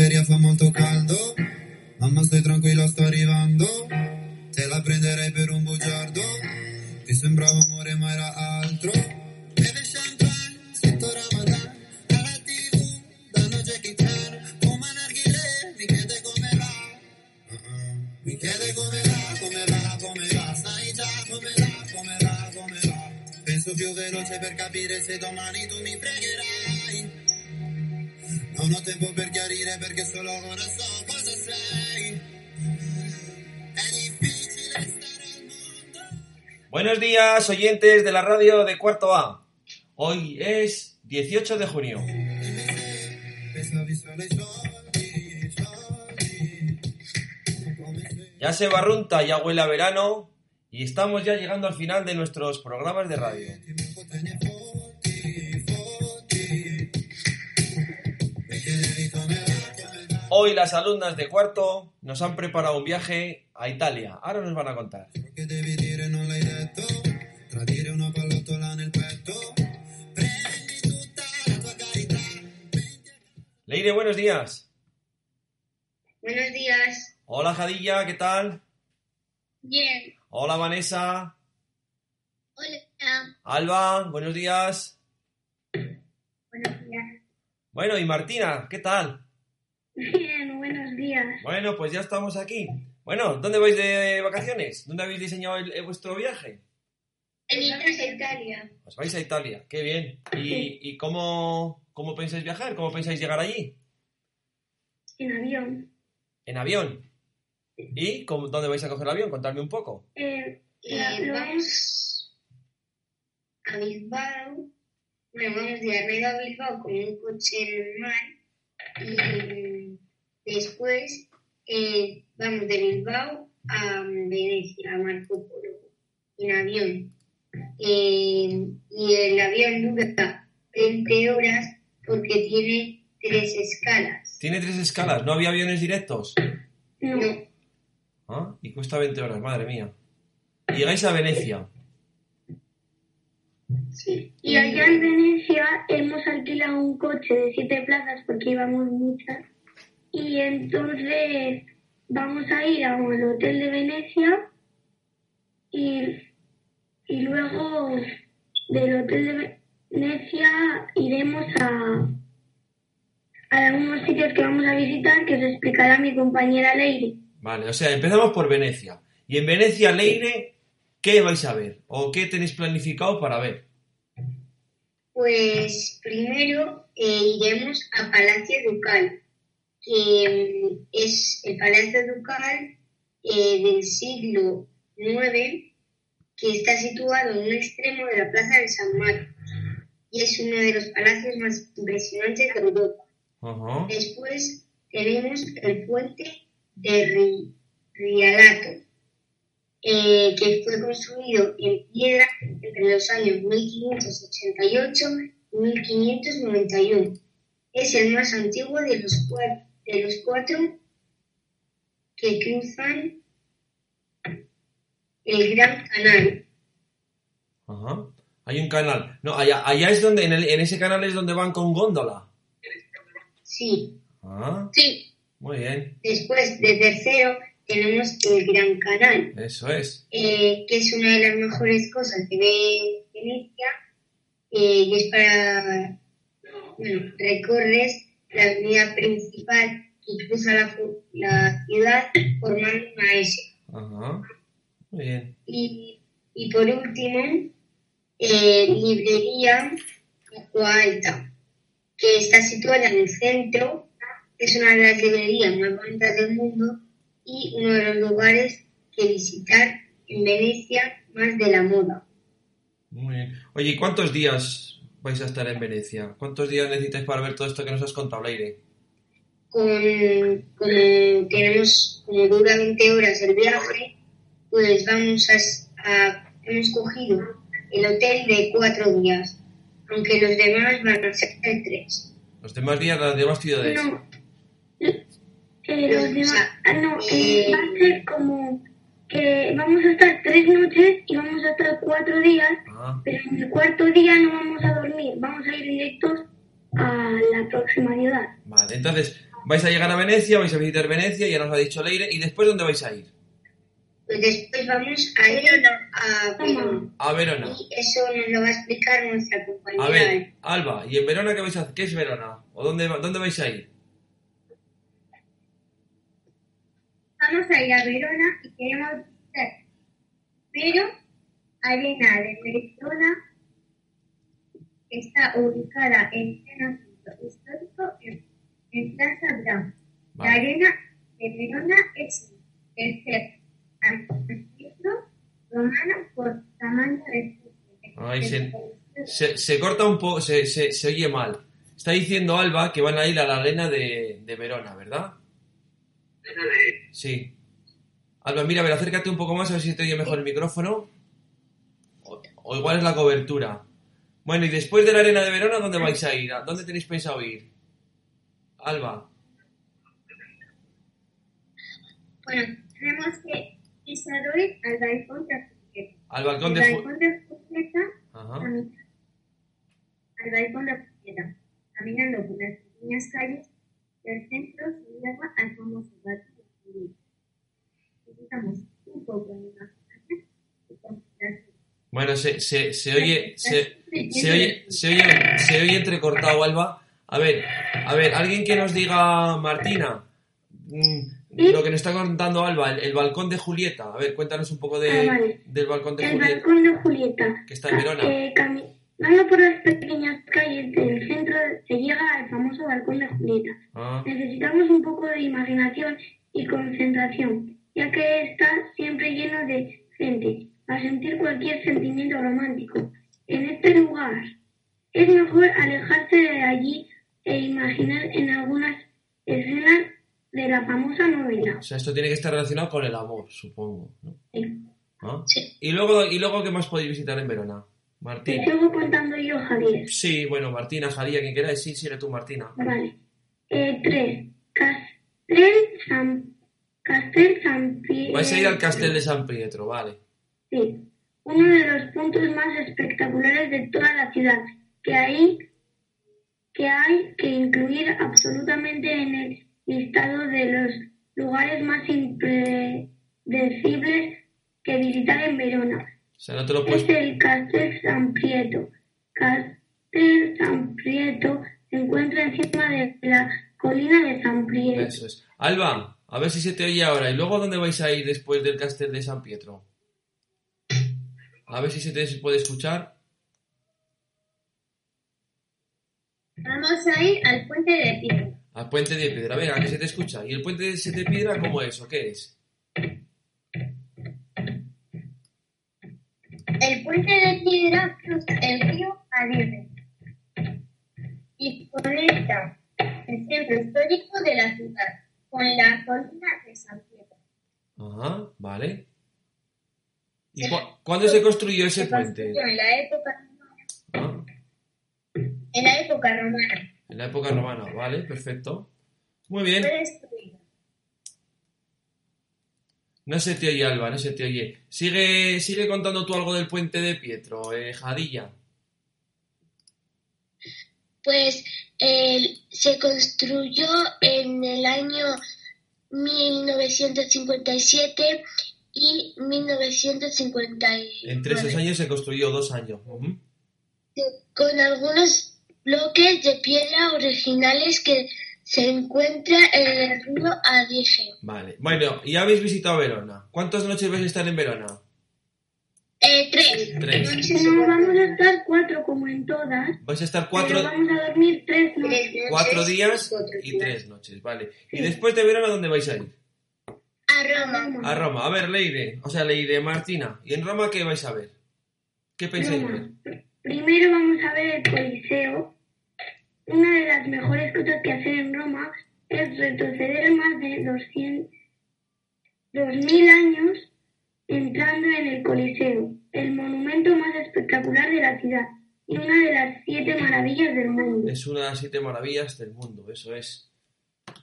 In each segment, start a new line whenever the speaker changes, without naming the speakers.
feria fa molto caldo, mamma stai
oyentes de la radio de Cuarto A. Hoy es 18 de junio. Ya se barrunta, ya huele a verano y estamos ya llegando al final de nuestros programas de radio. Hoy las alumnas de cuarto nos han preparado un viaje a Italia. Ahora nos van a contar. Leire, buenos días.
Buenos días.
Hola Jadilla, ¿qué tal?
Bien.
Hola Vanessa.
Hola.
Alba, buenos días.
Buenos días.
Bueno, y Martina, ¿qué tal?
Bien, buenos días.
Bueno, pues ya estamos aquí. Bueno, ¿dónde vais de vacaciones? ¿Dónde habéis diseñado el- el- vuestro viaje?
A Italia.
Os vais a Italia, qué bien. ¿Y, y cómo, cómo pensáis viajar? ¿Cómo pensáis llegar allí?
En avión.
¿En avión? ¿Y cómo- dónde vais a coger el avión? Contadme un poco.
Eh, vamos a Bilbao. Bueno, vamos de arriba a Bilbao con un coche normal. Y después eh, vamos de Bilbao a Venecia, a Marco Polo, en avión. Eh, y el avión dura 20 horas porque tiene tres escalas.
Tiene tres escalas, ¿no había aviones directos?
No.
¿Ah? Y cuesta 20 horas, madre mía. Llegáis a Venecia.
Sí.
Y allá en Venecia hemos alquilado un coche de siete plazas porque íbamos muchas. Y entonces vamos a ir a un hotel de Venecia y, y luego del hotel de Venecia iremos a, a algunos sitios que vamos a visitar que os explicará mi compañera Leire.
Vale, o sea, empezamos por Venecia. Y en Venecia, Leire, ¿qué vais a ver? ¿O qué tenéis planificado para ver?
Pues primero eh, iremos a Palacio Ducal, que mm, es el Palacio Ducal eh, del siglo IX, que está situado en un extremo de la Plaza de San Marcos y es uno de los palacios más impresionantes de Europa. Después tenemos el puente de Ri- Rialto, eh, que fue construido en piedra entre los años 1588 y 1591. Es el más antiguo de los, cua- de los cuatro que cruzan el Gran Canal.
Ajá. Hay un canal. No, allá, allá es donde, en, el- en ese canal es donde van con góndola.
Sí,
Ah,
sí.
muy bien.
Después de tercero tenemos el Gran Canal.
Eso es.
eh, que es una de las mejores cosas que ve Venecia, eh, y es para, bueno, recorres la avenida principal que cruza la ciudad formando una S.
Ajá. Muy bien.
Y, y por último, eh, librería Alta, que está situada en el centro, es una de las librerías más bonitas del mundo y uno de los lugares que visitar en Venecia más de la moda.
Muy bien. Oye, ¿y cuántos días vais a estar en Venecia? ¿Cuántos días necesitáis para ver todo esto que nos has contado, Leire?
Con, como tenemos, como dura 20 horas el viaje, pues vamos a, a- hemos cogido el hotel de cuatro días, aunque los demás van a ser de tres.
Los demás días, las demás ciudades.
No. Eh, los demás, ah, no,
eh,
va a ser como que vamos a estar tres noches y vamos a estar cuatro días,
Ah,
pero en el cuarto día no vamos a dormir, vamos a ir directos a la próxima ciudad.
vale. Entonces, vais a llegar a Venecia, vais a visitar Venecia, ya nos ha dicho Leire, ¿y después dónde vais a ir?
Pues después vamos a ir a Verona.
A Verona.
Y eso nos lo va a explicar nuestra compañera.
A ver, Alba, ¿y en Verona qué vais a hacer? ¿Qué es Verona? ¿O dónde, dónde vais a ir?
Vamos a ir a Verona y queremos visitar pero Arena de Verona está ubicada en pleno centro histórico en, en Plaza Brown. La arena de Verona es el tercer anfiteatro romano por tamaño de
Ay, se, se, se corta un poco, se, se, se oye mal. Está diciendo Alba que van a ir a la arena de, de Verona, ¿verdad? Sí. Alba, mira, a ver, acércate un poco más a ver si te oye mejor el micrófono. O, o igual es la cobertura. Bueno, y después de la arena de Verona, ¿dónde vais a ir? ¿A ¿Dónde tenéis pensado ir? Alba.
Bueno, tenemos que pisar hoy al balcón de Fuqueta.
Al balcón de...
Balcón de al balcón de Fuqueta, caminando por las pequeñas calles del centro, se lleva al famoso balcón de. Necesitamos un poco de imaginación y concentración.
Bueno, se, se, se oye... Se, Se oye, se oye, se oye entrecortado, Alba. A ver, a ver, alguien que nos diga, Martina, mm, lo que nos está contando Alba, el, el balcón de Julieta. A ver, cuéntanos un poco de,
Ah, vale.
del balcón de
El
Julieta.
balcón de Julieta.
Que está en Verona.
Eh, caminando por las pequeñas calles del centro se llega al famoso balcón de Julieta.
Ah,
Necesitamos un poco de imaginación y concentración, ya que está siempre lleno de gente, a sentir cualquier sentimiento romántico. En este lugar es mejor alejarse de allí e imaginar en algunas escenas de la famosa novela.
o sea, esto tiene que estar relacionado con el amor, supongo. ¿no?
Sí.
Sí.
Y luego, y luego, ¿qué más podéis visitar en Verona?
Te
Martín.
sigo contando yo, Javier.
Sí, bueno, Martina, Jalía, quien queráis. Sí, sigue tú, Martina.
Vale. Eh, tres. Castel San, Castel San Pietro.
Vais a ir al Castel de San Pietro, vale.
Sí. Uno de los puntos más espectaculares de toda la ciudad, que hay que, hay que incluir absolutamente en el listado de los lugares más impredecibles que visitar en Verona.
O sea, no te lo puedes...
Es el Castel San Prieto. Castel San Prieto se encuentra encima de la colina de San Prieto.
Eso es. Alba, a ver si se te oye ahora. ¿Y luego dónde vais a ir después del Castel de San Pietro? A ver si se te puede escuchar.
Vamos a ir al puente de piedra.
Al puente de piedra. Venga, que se te escucha. ¿Y el puente de piedra cómo es o qué es?
El puente de piedra cruza el río Adirre y conecta el centro histórico de la ciudad con la colina de San Pedro.
Ajá, vale. ¿Y cu- cuándo se construyó ese
Se
puente?
construyó en la época
Ah,
en la época romana.
En la época romana, vale, perfecto. Muy bien. No se te oye, Alba, no se te oye. Sigue, sigue contando tú algo del puente de Pietro, eh, Jadilla.
Pues eh, se construyó en el año 1957 y 1959
Entre esos años se construyó dos años.
Con algunos bloques de piedra originales que se encuentran en el río Adige.
Vale. Bueno, y habéis visitado Verona. ¿Cuántas noches vais a estar en Verona?
Eh, tres.
Tres.
No vamos a estar cuatro como en todas,
Vais a estar
pero
cuatro,
vamos a dormir tres noches.
noches
cuatro días
cuatro
y tres noches, vale. Y después de Verona, ¿dónde vais a ir?
A Roma.
A Roma. A ver, Leire. O sea, Leire, Martina. ¿Y en Roma qué vais a ver? ¿Qué pensáis ver?
Primero vamos a ver el Coliseo. Una de las mejores cosas que hacer en Roma es retroceder más de 200, 2000 años entrando en el Coliseo, el monumento más espectacular de la ciudad y una de las siete maravillas del mundo.
Es una de las siete maravillas del mundo, eso es.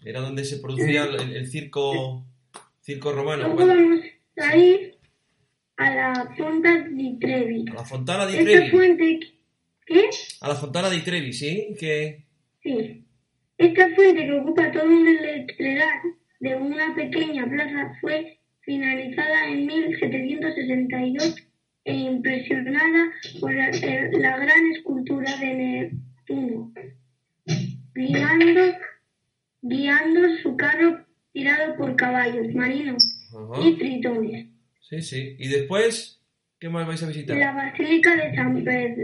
Era donde se producía el, el circo circo romano.
Luego vamos a ir a la Fonta di Trevi.
a la Fontana di
Esta
Trevi.
fuente, ¿qué?
A la Fontana di Trevi, ¿sí? Que...
Sí. Esta fuente que ocupa todo un letreral de una pequeña plaza fue finalizada en 1762 e impresionada por la, el- la gran escultura de Neptuno, guiando, guiando su carro tirado por caballos marinos
Ajá.
y tritones.
Sí, sí. ¿Y después qué más vais a visitar?
La Basílica de San Pedro.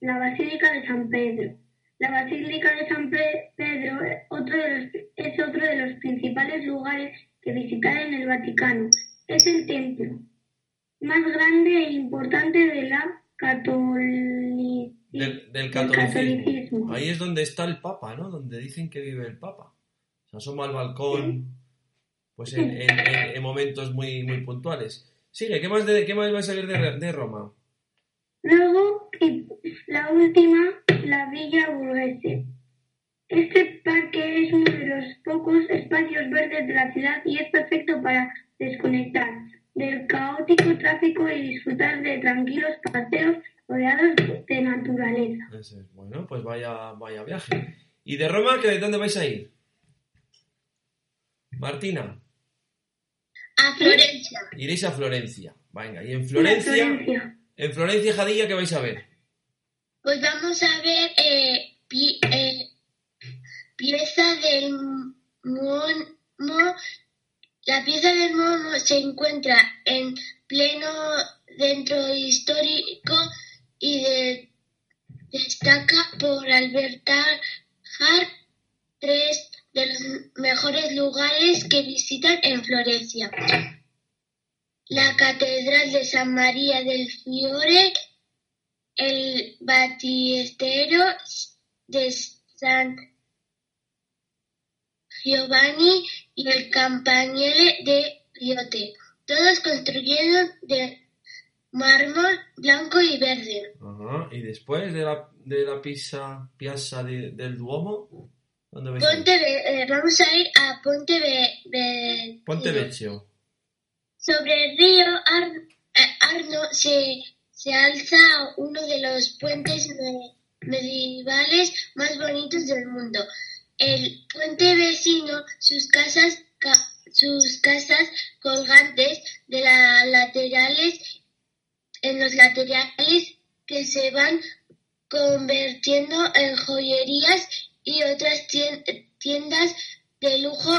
La Basílica de San Pedro. La Basílica de San Pe- Pedro es otro de los, es otro de los principales lugares que visitar en el Vaticano. Es el templo más grande e importante de la
Del, del
del
catolicismo. Ahí es donde está el Papa, ¿no? Donde dicen que vive el Papa. Se asoma al balcón, pues en- en momentos muy, muy puntuales. Sigue, ¿qué más, de, qué más vais a ver de, de Roma?
Luego, y la última, la Villa Burguese. Este parque es uno de los pocos espacios verdes de la ciudad y es perfecto para desconectar del caótico tráfico y disfrutar de tranquilos paseos rodeados de naturaleza.
Ese es, Bueno, pues vaya, vaya viaje. ¿Y de Roma, que de dónde vais a ir? Martina,
A Florencia.
iréis a Florencia. Venga, y en Florencia,
Florencia.
en Florencia, Jadilla, ¿qué vais a ver?
Pues vamos a ver eh, pi- eh, pieza del mono. La pieza del mono se encuentra en pleno centro histórico y de- destaca por albergar tres de los mejores lugares que visitan en Florencia. La Catedral de San María del Fiore, el Batiestero de San Giovanni y el Campanile de Riote, todos construyeron de mármol blanco y verde.
Y después de la, de la piazza de- del Duomo,
Ponte eh, vamos a ir a Ponte
Ponte Vecchio.
Sobre el río Ar- eh, Arno se, se alza uno de los puentes me- medievales más bonitos del mundo. El puente vecino, sus casas, ca- sus casas colgantes de las laterales, en los laterales que se van convirtiendo en joyerías y otras tien- tiendas de lujo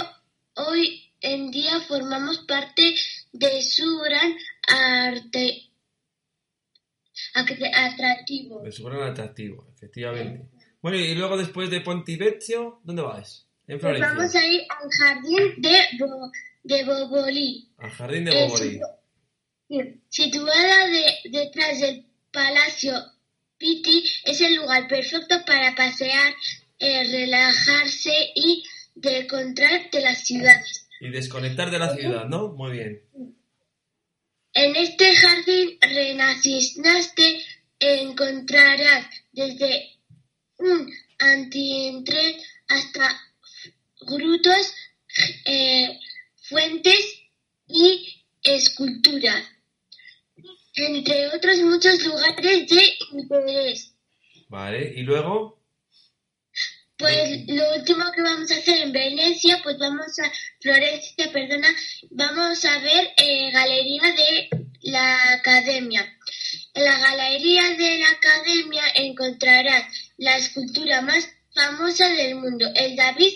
hoy en día formamos parte de su gran arte atractivo.
Me suena atractivo, efectivamente. Bueno, y luego después de Ponte Vecchio, ¿dónde vais? En
Pues
Florencia.
vamos a ir al jardín de, Bo- de Boboli.
Al jardín de Boboli.
situada de- detrás del Palacio Pitti, es el lugar perfecto para pasear, eh, relajarse y de encontrar de las ciudades.
Y desconectar de la ciudad, ¿no? Muy bien.
En este jardín renaciste encontrarás desde un antientre hasta grutos, eh, fuentes y esculturas, entre otros muchos lugares de interés.
Vale, y luego,
Pues lo último que vamos a hacer en Venecia, pues vamos a Florencia, perdona, vamos a ver eh, galería de la Academia. En la galería de la Academia encontrarás la escultura más famosa del mundo, el David,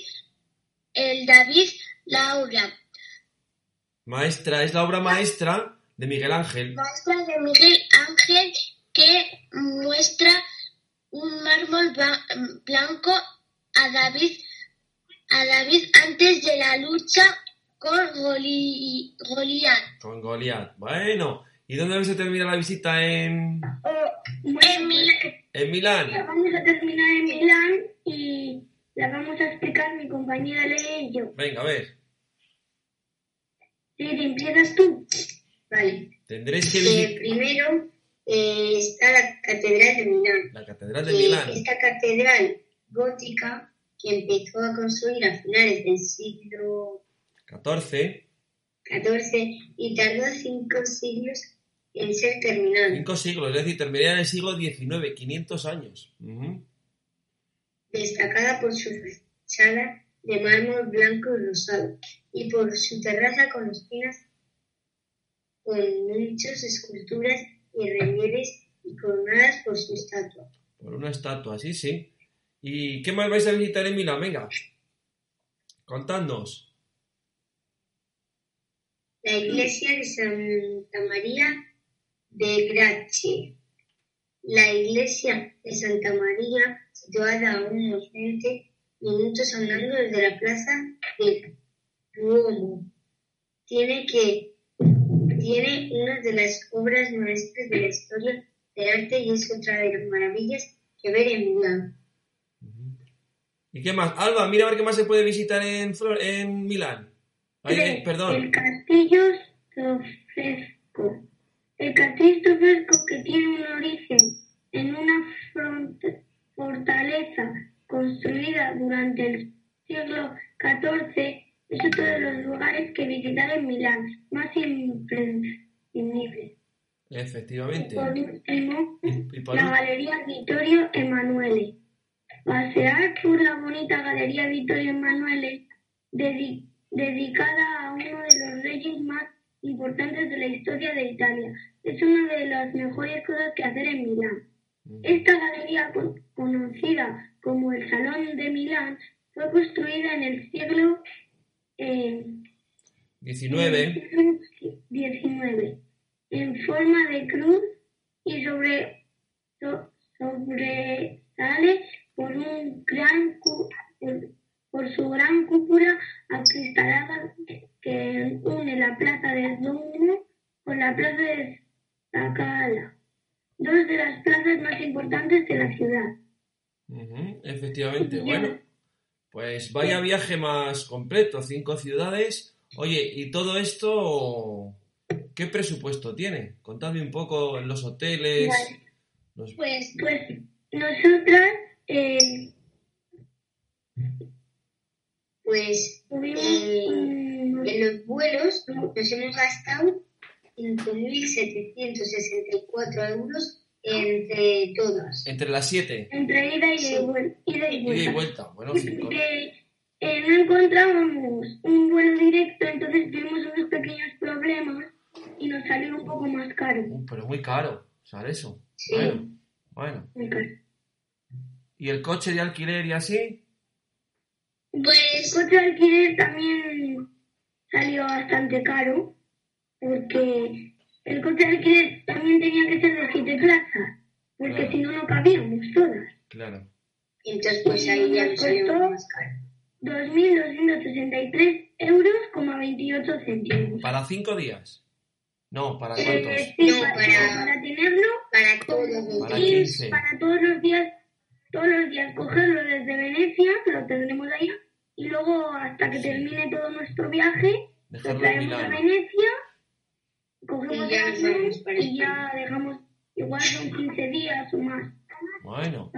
el David Laura,
maestra, es la obra maestra de Miguel Ángel.
maestra de Miguel Ángel que muestra un mármol blanco a David, a David antes de la lucha con Goli- Goliat.
Con Goliat. Bueno, ¿y dónde vais a terminar la visita? En,
Bueno,
En Milán.
en Milán.
la vamos a terminar en Milán y la vamos a explicar mi compañera Lea y yo.
Venga, a ver.
Sí, ¿te empiezas tú?
Vale.
Tendréis que
Eh, primero eh, está la Catedral de Milán.
la Catedral de
que
Milán.
Esta catedral gótica que empezó a construir a finales del siglo
14.
XIV y tardó cinco siglos en ser terminada,
Cinco siglos, es decir, terminaría en el siglo XIX, 500 años.
Destacada por sus fachada de mármol blanco y rosado, y por su terraza con espinas, con nichos, esculturas y relieves y coronadas por su estatua.
Por una estatua, sí, sí. ¿Y qué más vais a visitar en Milán? Venga, contadnos.
La iglesia de Santa María de Grazie. La iglesia de Santa María, situada a unos 20 minutos andando desde la plaza del Duomo, tiene, que, tiene una de las obras maestras de la historia del arte y es otra de las maravillas que ver en Milán.
¿Y qué más? Alba, mira a ver qué más se puede visitar en, Flor- en Milán. Eh,
El
perdón.
castillo Sofresco. El castillo Sofresco que tiene un origen en una fortaleza construida durante el siglo XIV es otro de los lugares que visitar en Milán, más imprescindibles.
Efectivamente.
Por último,
Y por
la
ul-
Galería Vittorio Emanuele. Pasear por la bonita Galería Vittorio Emanuele, dedi- dedicada a uno de los reyes más importantes de la historia de Italia, es una de las mejores cosas que hacer en Milán. Esta galería, con- conocida como el Salón de Milán, fue construida en el siglo eh,
19.
19 en forma de cruz y sobre so- sobresale por un gran cu- por, su gran cúpula acristalada que une la plaza de Duomo con la plaza de Scala, dos de las plazas más importantes de la ciudad.
Efectivamente. Bueno, pues vaya viaje más completo. Cinco ciudades. Oye, ¿y todo esto qué presupuesto tiene? Contadme un poco los hoteles.
Vale.
los-
Pues
Pues nosotras eh,
Pues Eh, en los vuelos nos hemos gastado 5.764 euros entre todas.
Entre las siete.
entre ida y,
Sí.
de vuel- ida y
Ida y
vuelta.
vuelta. Bueno, cinco.
Porque eh, no encontrábamos un vuelo directo, entonces tuvimos unos pequeños problemas y nos salió un poco más caro.
Uh, pero muy caro. ¿Sabes eso?
Sí.
Bueno, bueno.
Muy caro.
¿Y el coche de alquiler y así?
El
Pues
coche de alquiler también salió bastante caro, porque el coche de alquiler también tenía que ser de siete plazas, porque
Claro.
si no, no cabíamos todas.
Claro.
Y entonces pues ahí ya
Costó-
más caro.
2.263 euros, como 28 céntimos.
¿Para cinco días? No, ¿para
Eh,
cuántos?
sí,
No,
para,
para-
para tenerlo
Para todos los días.
15.
para todos los días, todos los días cogerlo desde Venecia, que lo tendremos allá, y luego hasta que termine todo nuestro viaje, lo
Dejarlo
traemos a. Venecia, cogemos
Y ya
el avión y ya dejamos, igual son 15 días o más.
Bueno.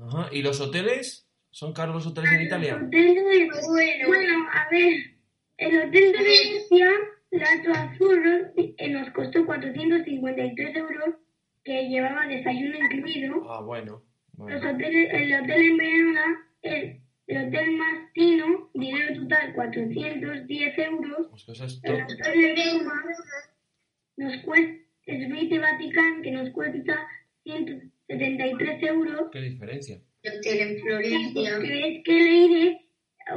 Ajá. ¿Y los hoteles? ¿Son caros los hoteles en
el
Italia?
hotel de-
Bueno.
bueno, a ver, el hotel de Venecia, Lato Azzurro, eh, nos costó 453 euros, que llevaba desayuno incluido.
Ah, bueno.
Los hoteles, el hotel en Verona, el, el hotel Mastino, dinero total 410 euros.
Pues eso es
El hotel de Roma nos cuesta, Svite Vatican, que nos cuesta 173 euros.
¿Qué diferencia?
El hotel en Florencia.
Que es que leí,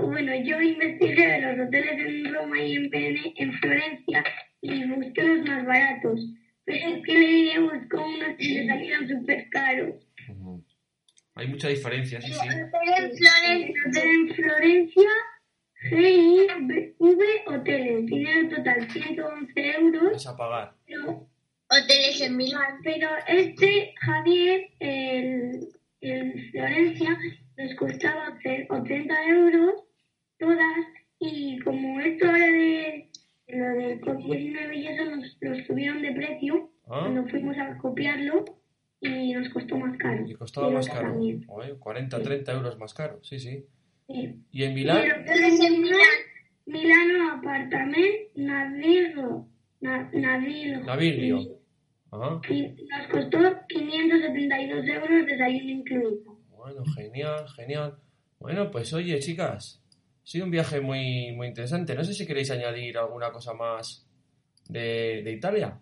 bueno, yo investigué de los hoteles en Roma y en, Vene- en Florencia y busqué los más baratos. Pero es que leí, buscó unos que me salieron súper caros.
Hay mucha diferencia, sí, sí.
El hotel en Florencia, GIV Hoteles, dinero total 111 euros,
Es a pagar.
pero,
hoteles en Milán.
pero este Javier, el, el Florencia, nos costaba hacer 80 euros todas y como esto ahora de lo del COVID-19 y eso nos lo subieron de precio
Ah.
cuando fuimos a copiarlo y nos costó más caro.
Y costaba
Y
más caro.
también,
Oye, 40, 30 euros más caro, sí, sí.
sí.
¿Y en
Y
Milán?
hotel en Milán, Milano Apartament, Navirgo, Na- Navirgo.
Navirgo. Ajá.
Y nos costó 572 euros desayuno incluido.
Bueno, genial, genial. Bueno, pues oye, chicas, ha sido un viaje muy, muy interesante. No sé si queréis añadir alguna cosa más de, de Italia.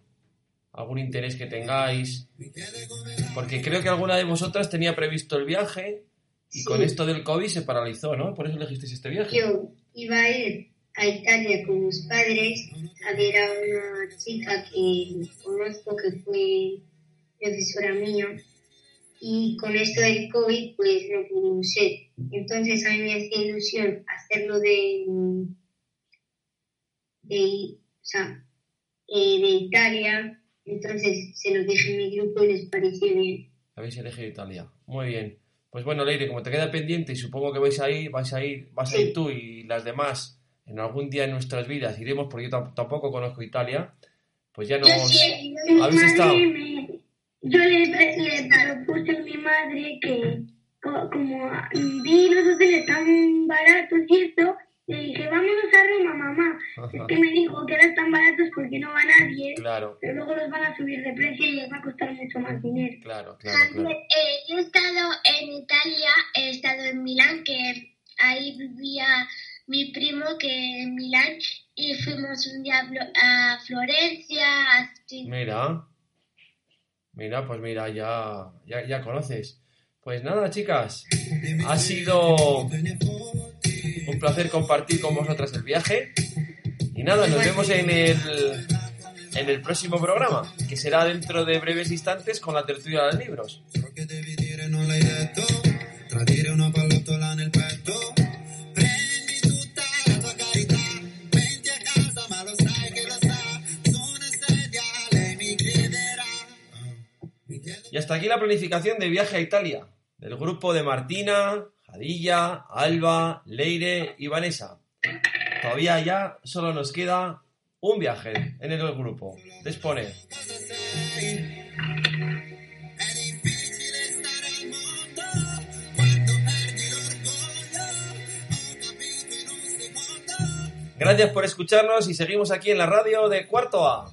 Algún interés que tengáis. Porque creo que alguna de vosotras tenía previsto el viaje y
Sí.
con esto del COVID se paralizó, ¿no? Por eso elegisteis este viaje.
Yo iba a ir a Italia con mis padres a ver a una chica que conozco que fue profesora mía y con esto del COVID pues no pudimos ir. Entonces a mí me hacía ilusión hacerlo de, de, o sea, eh, de Italia. Entonces se lo dije en mi grupo y les pareció bien.
Habéis elegido Italia. Muy bien. Pues bueno, Leire, como te queda pendiente y supongo que vais a ir, vais a ir, vas a ir tú y las demás en algún día en nuestras vidas iremos porque yo tam- tampoco conozco Italia. Pues ya nos...
Yo sí,
Mi
¿Habéis
madre
estado?
me- yo le, le propuse a mi madre que, co- como vi los hoteles tan baratos y le dije, vámonos a Roma, mamá. Es que me dijo que eran tan baratos porque no va nadie,
Claro,
pero luego los van a subir de precio y les va a costar mucho más dinero.
claro, claro, claro.
eh, yo he estado en Italia, he estado en Milán, que ahí vivía mi primo que en Milán y fuimos un día a Florencia, así.
Mira, mira, pues mira, ya, ya, ya conoces. Pues nada, chicas, ha sido un placer compartir con vosotras el viaje. Y nada, nos vemos en el, en el próximo programa, que será dentro de breves instantes con la tertulia de los libros. Y hasta aquí la planificación de viaje a Italia, del grupo de Martina, Jadilla, Alba, Leire y Vanessa. Todavía ya solo nos queda un viaje en el grupo.
Secondo.
Gracias por escucharnos y seguimos aquí en la radio de Cuarto A.